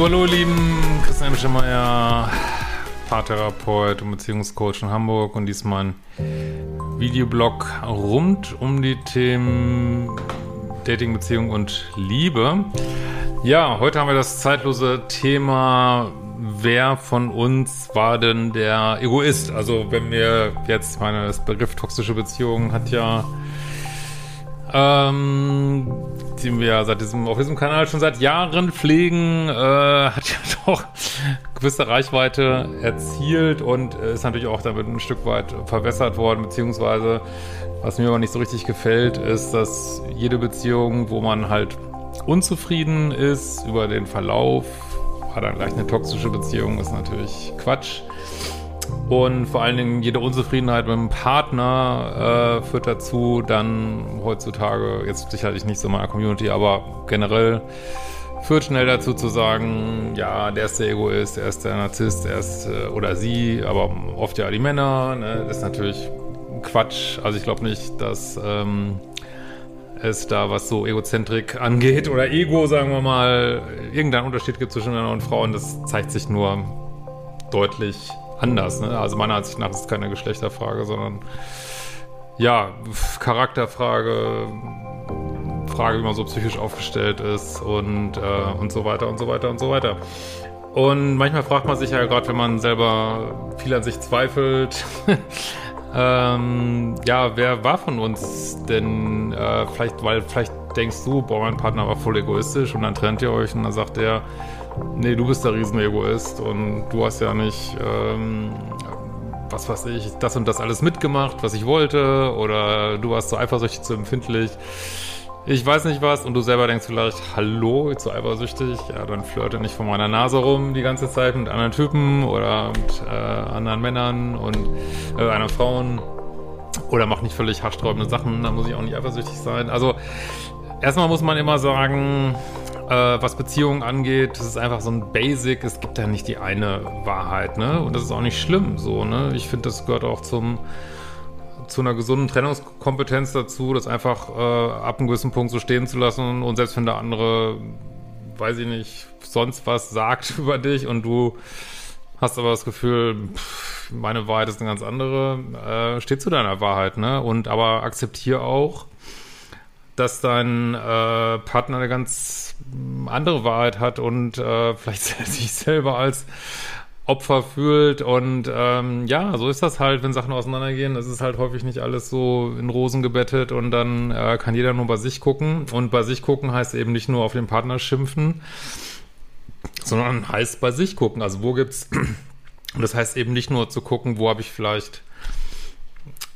So, hallo Lieben, Christian Schemmeyer, Paartherapeut und Beziehungscoach in Hamburg und diesmal ein Videoblog rund um die Themen Dating, Beziehung und Liebe. Ja, heute haben wir das zeitlose Thema, wer von uns war denn der Egoist? Also wenn wir jetzt, meine, das Begriff toxische Beziehung hat ja ähm, den wir seit diesem, auf diesem Kanal schon seit Jahren pflegen, äh, hat ja doch gewisse Reichweite erzielt und ist natürlich auch damit ein Stück weit verwässert worden, beziehungsweise was mir aber nicht so richtig gefällt, ist, dass jede Beziehung, wo man halt unzufrieden ist über den Verlauf, war dann gleich eine toxische Beziehung, ist natürlich Quatsch. Und vor allen Dingen jede Unzufriedenheit mit dem Partner äh, führt dazu, dann heutzutage, jetzt sicherlich nicht so in meiner Community, aber generell führt schnell dazu zu sagen, ja, der ist der Egoist, der ist der Narzisst, er ist äh, oder sie, aber oft ja die Männer, ne? das ist natürlich Quatsch. Also ich glaube nicht, dass ähm, es da, was so Egozentrik angeht oder Ego, sagen wir mal, irgendeinen Unterschied gibt zwischen Männern und Frauen. Das zeigt sich nur deutlich anders. Ne? Also meiner Ansicht nach ist es keine Geschlechterfrage, sondern ja, Charakterfrage, Frage, wie man so psychisch aufgestellt ist und, äh, und so weiter und so weiter und so weiter. Und manchmal fragt man sich ja gerade, wenn man selber viel an sich zweifelt, ähm, ja, wer war von uns denn äh, vielleicht, weil vielleicht denkst du, boah, mein Partner war voll egoistisch und dann trennt ihr euch und dann sagt er, nee, du bist der Riesenegoist und du hast ja nicht, ähm, was weiß ich, das und das alles mitgemacht, was ich wollte oder du warst so eifersüchtig, zu empfindlich. Ich weiß nicht was und du selber denkst vielleicht, hallo, zu eifersüchtig, ja, dann flirte nicht vor meiner Nase rum die ganze Zeit mit anderen Typen oder mit äh, anderen Männern und äh, anderen Frauen oder mach nicht völlig haarsträubende Sachen, dann muss ich auch nicht eifersüchtig sein. Also erstmal muss man immer sagen, äh, was Beziehungen angeht, das ist einfach so ein Basic. Es gibt ja nicht die eine Wahrheit, ne? Und das ist auch nicht schlimm, so, ne? Ich finde, das gehört auch zum zu einer gesunden Trennungskompetenz dazu, das einfach äh, ab einem gewissen Punkt so stehen zu lassen und selbst wenn der andere, weiß ich nicht, sonst was sagt über dich und du hast aber das Gefühl, pff, meine Wahrheit ist eine ganz andere, äh, steht zu deiner Wahrheit, ne? Und aber akzeptiere auch, dass dein äh, Partner eine ganz andere Wahrheit hat und äh, vielleicht sich selber als Opfer fühlt. Und ähm, ja, so ist das halt, wenn Sachen auseinandergehen. Das ist halt häufig nicht alles so in Rosen gebettet und dann äh, kann jeder nur bei sich gucken. Und bei sich gucken heißt eben nicht nur auf den Partner schimpfen, sondern heißt bei sich gucken. Also wo gibt's, und das heißt eben nicht nur zu gucken, wo habe ich vielleicht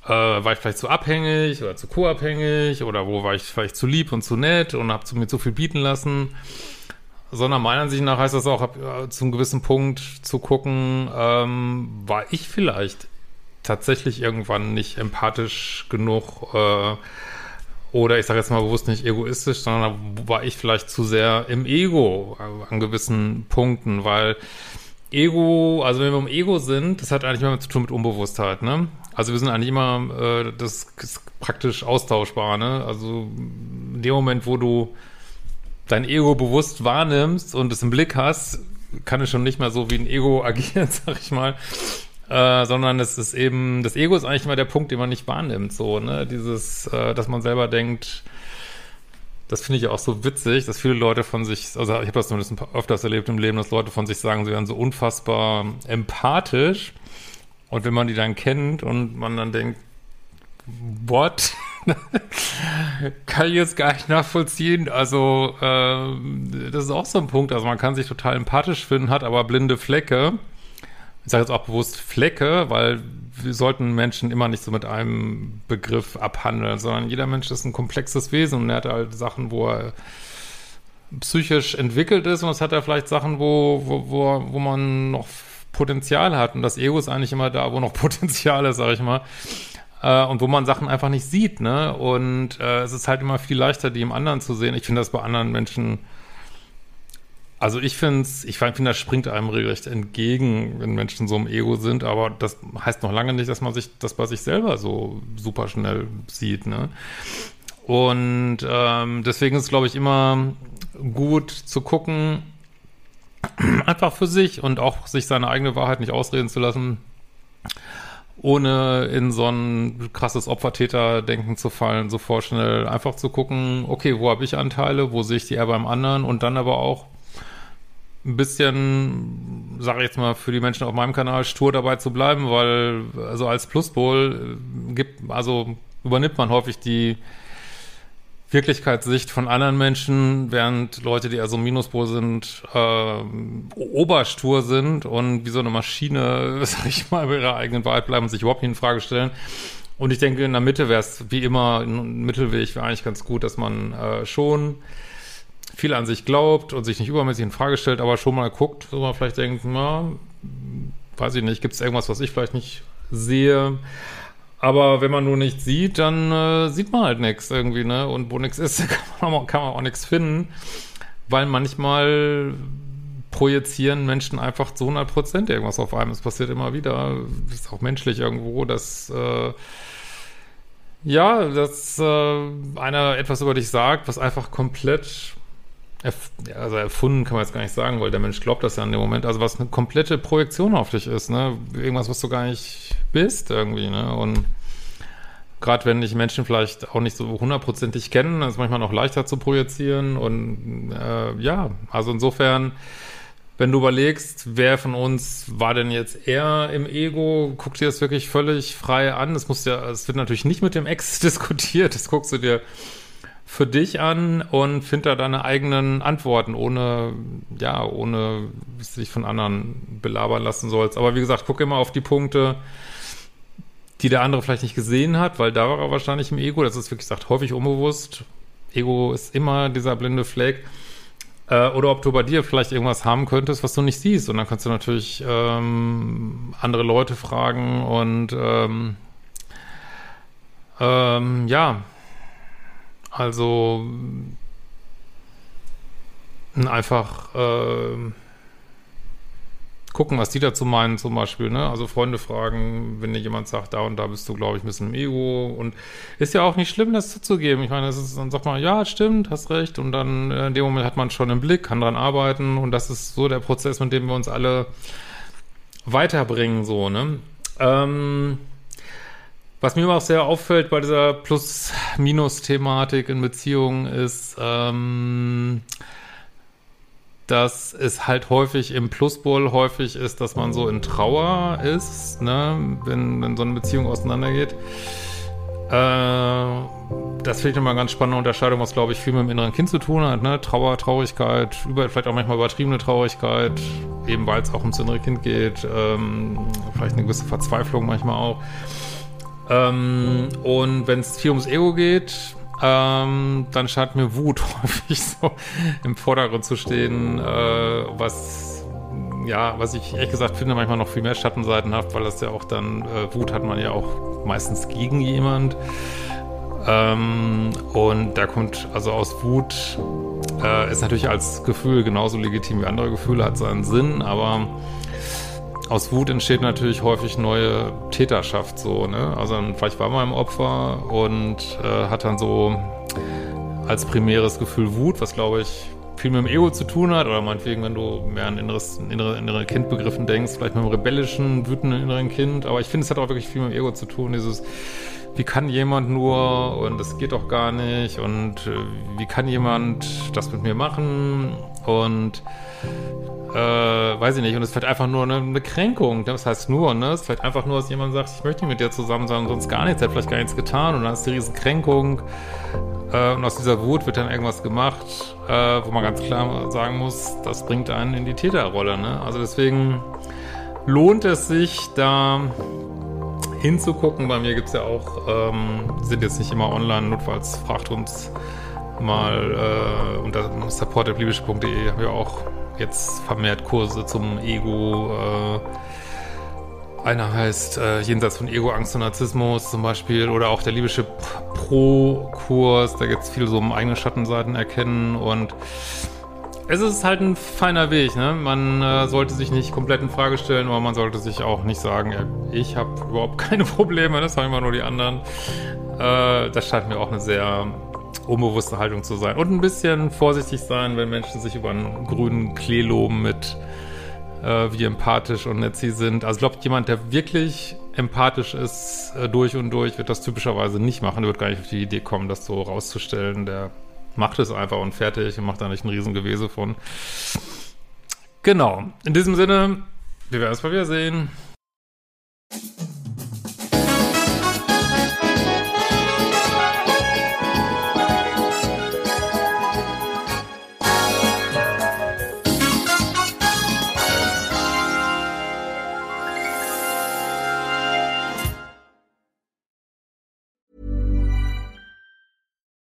äh, war ich vielleicht zu abhängig oder zu co-abhängig oder wo war ich vielleicht zu lieb und zu nett und habe mir zu viel bieten lassen. Sondern meiner Ansicht nach heißt das auch, ab, äh, zum gewissen Punkt zu gucken, ähm, war ich vielleicht tatsächlich irgendwann nicht empathisch genug äh, oder ich sage jetzt mal bewusst nicht egoistisch, sondern war ich vielleicht zu sehr im Ego an gewissen Punkten, weil Ego, also wenn wir im Ego sind, das hat eigentlich immer zu tun mit Unbewusstheit, ne? Also wir sind eigentlich immer, äh, das ist praktisch austauschbar, ne? Also in dem Moment, wo du dein Ego bewusst wahrnimmst und es im Blick hast, kann es schon nicht mehr so wie ein Ego agieren, sag ich mal. Äh, sondern es ist eben, das Ego ist eigentlich immer der Punkt, den man nicht wahrnimmt, so, ne? Dieses, äh, dass man selber denkt, das finde ich auch so witzig, dass viele Leute von sich, also ich habe das zumindest öfters erlebt im Leben, dass Leute von sich sagen, sie wären so unfassbar empathisch. Und wenn man die dann kennt und man dann denkt, what? kann ich jetzt gar nicht nachvollziehen. Also, äh, das ist auch so ein Punkt. Also, man kann sich total empathisch finden, hat aber blinde Flecke. Ich sage jetzt auch bewusst Flecke, weil wir sollten Menschen immer nicht so mit einem Begriff abhandeln, sondern jeder Mensch ist ein komplexes Wesen und er hat halt Sachen, wo er psychisch entwickelt ist und es hat er vielleicht Sachen, wo, wo, wo, wo man noch Potenzial hat. Und das Ego ist eigentlich immer da, wo noch Potenzial ist, sag ich mal. Äh, und wo man Sachen einfach nicht sieht, ne? Und äh, es ist halt immer viel leichter, die im anderen zu sehen. Ich finde das bei anderen Menschen. Also ich finde ich finde, das springt einem regelrecht entgegen, wenn Menschen so im Ego sind, aber das heißt noch lange nicht, dass man sich das bei sich selber so super schnell sieht, ne? Und ähm, deswegen ist es, glaube ich, immer gut zu gucken, einfach für sich und auch sich seine eigene Wahrheit nicht ausreden zu lassen, ohne in so ein krasses Opfertäter-Denken zu fallen, so vorschnell einfach zu gucken, okay, wo habe ich Anteile, wo sehe ich die eher beim anderen und dann aber auch ein bisschen, sage ich jetzt mal, für die Menschen auf meinem Kanal stur dabei zu bleiben, weil also als Pluspol gibt, also übernimmt man häufig die Wirklichkeitssicht von anderen Menschen, während Leute, die also Minuspol sind, äh, oberstur sind und wie so eine Maschine, sag ich mal, bei ihrer eigenen Wahrheit bleiben und sich überhaupt nicht in Frage stellen. Und ich denke, in der Mitte wäre es wie immer, ein Mittelweg wäre eigentlich ganz gut, dass man äh, schon viel an sich glaubt und sich nicht übermäßig in Frage stellt, aber schon mal guckt, wo man vielleicht denkt, na, weiß ich nicht, gibt es irgendwas, was ich vielleicht nicht sehe? Aber wenn man nur nichts sieht, dann äh, sieht man halt nichts irgendwie, ne? Und wo nichts ist, kann man, kann man auch nichts finden. Weil manchmal projizieren Menschen einfach zu 100 Prozent irgendwas auf einem. Es passiert immer wieder. Das ist auch menschlich irgendwo, dass, äh, ja, dass äh, einer etwas über dich sagt, was einfach komplett erf also erfunden kann man jetzt gar nicht sagen, weil der Mensch glaubt das ja in dem Moment. Also was eine komplette Projektion auf dich ist, ne? Irgendwas, was du gar nicht bist irgendwie, ne? Und gerade wenn dich Menschen vielleicht auch nicht so hundertprozentig kennen, ist manchmal noch leichter zu projizieren. Und äh, ja, also insofern, wenn du überlegst, wer von uns war denn jetzt eher im Ego, guck dir das wirklich völlig frei an. Es muss ja, es wird natürlich nicht mit dem Ex diskutiert, das guckst du dir für dich an und find da deine eigenen Antworten, ohne, ja, ohne sich von anderen belabern lassen sollst. Aber wie gesagt, guck immer auf die Punkte, die der andere vielleicht nicht gesehen hat, weil da war er wahrscheinlich im Ego. Das ist wirklich gesagt, häufig unbewusst. Ego ist immer dieser blinde Fleck. Äh, oder ob du bei dir vielleicht irgendwas haben könntest, was du nicht siehst. Und dann kannst du natürlich ähm, andere Leute fragen und ähm, ähm, ja, also einfach äh, gucken, was die dazu meinen zum Beispiel, ne? Also Freunde fragen, wenn dir jemand sagt, da und da bist du, glaube ich, ein bisschen im Ego und ist ja auch nicht schlimm, das zuzugeben. Ich meine, ist, dann sagt man, ja, stimmt, hast recht und dann äh, in dem Moment hat man schon im Blick, kann dran arbeiten und das ist so der Prozess, mit dem wir uns alle weiterbringen, so, ne? Ähm, was mir auch sehr auffällt bei dieser Plus-Minus-Thematik in Beziehungen ist, ähm, dass es halt häufig im Pluspol häufig ist, dass man so in Trauer ist, ne, wenn, wenn so eine Beziehung auseinandergeht. Äh, das finde ich nochmal eine ganz spannende Unterscheidung, was glaube ich viel mit dem inneren Kind zu tun hat, ne? Trauer, Traurigkeit, über, vielleicht auch manchmal übertriebene Traurigkeit, eben weil es auch ums innere Kind geht, ähm, vielleicht eine gewisse Verzweiflung manchmal auch. Ähm, und wenn es viel ums Ego geht, ähm, dann scheint mir Wut häufig so im Vordergrund zu stehen, äh, was ja, was ich ehrlich gesagt finde, manchmal noch viel mehr Schattenseiten hat, weil das ja auch dann, äh, Wut hat man ja auch meistens gegen jemand. Ähm, und da kommt also aus Wut, äh, ist natürlich als Gefühl genauso legitim wie andere Gefühle, hat seinen Sinn, aber aus Wut entsteht natürlich häufig neue Täterschaft, so, ne? Also vielleicht war man im Opfer und äh, hat dann so als primäres Gefühl Wut, was glaube ich viel mit dem Ego zu tun hat, oder meinetwegen, wenn du mehr an inneres, innere, innere Kindbegriffen denkst, vielleicht mit einem rebellischen, wütenden inneren Kind, aber ich finde, es hat auch wirklich viel mit dem Ego zu tun, dieses, wie kann jemand nur und das geht doch gar nicht und äh, wie kann jemand das mit mir machen und äh, weiß ich nicht, und es ist vielleicht einfach nur eine, eine Kränkung. Das heißt nur, ne? Es ist vielleicht einfach nur, dass jemand sagt, ich möchte nicht mit dir zusammen sein sonst gar nichts, hat vielleicht gar nichts getan und dann ist die riesen Kränkung. Äh, und aus dieser Wut wird dann irgendwas gemacht, äh, wo man ganz klar sagen muss, das bringt einen in die Täterrolle, ne? Also deswegen lohnt es sich, da hinzugucken. Bei mir gibt es ja auch, ähm, sind jetzt nicht immer online, notfalls fragt uns mal äh, unter support.libysche.de habe ich auch jetzt vermehrt Kurse zum Ego. Äh, einer heißt äh, Jenseits von Ego, Angst und Narzissmus zum Beispiel oder auch der libysche Pro-Kurs, da geht es viel so um eigene Schattenseiten erkennen und es ist halt ein feiner Weg, ne? Man äh, sollte sich nicht komplett in Frage stellen, aber man sollte sich auch nicht sagen, ich habe überhaupt keine Probleme, das haben immer nur die anderen. Äh, das scheint mir auch eine sehr unbewusste Haltung zu sein. Und ein bisschen vorsichtig sein, wenn Menschen sich über einen grünen Klee loben mit äh, wie empathisch und nett sie sind. Also ich glaube, jemand, der wirklich empathisch ist äh, durch und durch, wird das typischerweise nicht machen. Der wird gar nicht auf die Idee kommen, das so rauszustellen. Der macht es einfach und fertig und macht da nicht ein Riesengewese von. Genau. In diesem Sinne, wir werden es mal wieder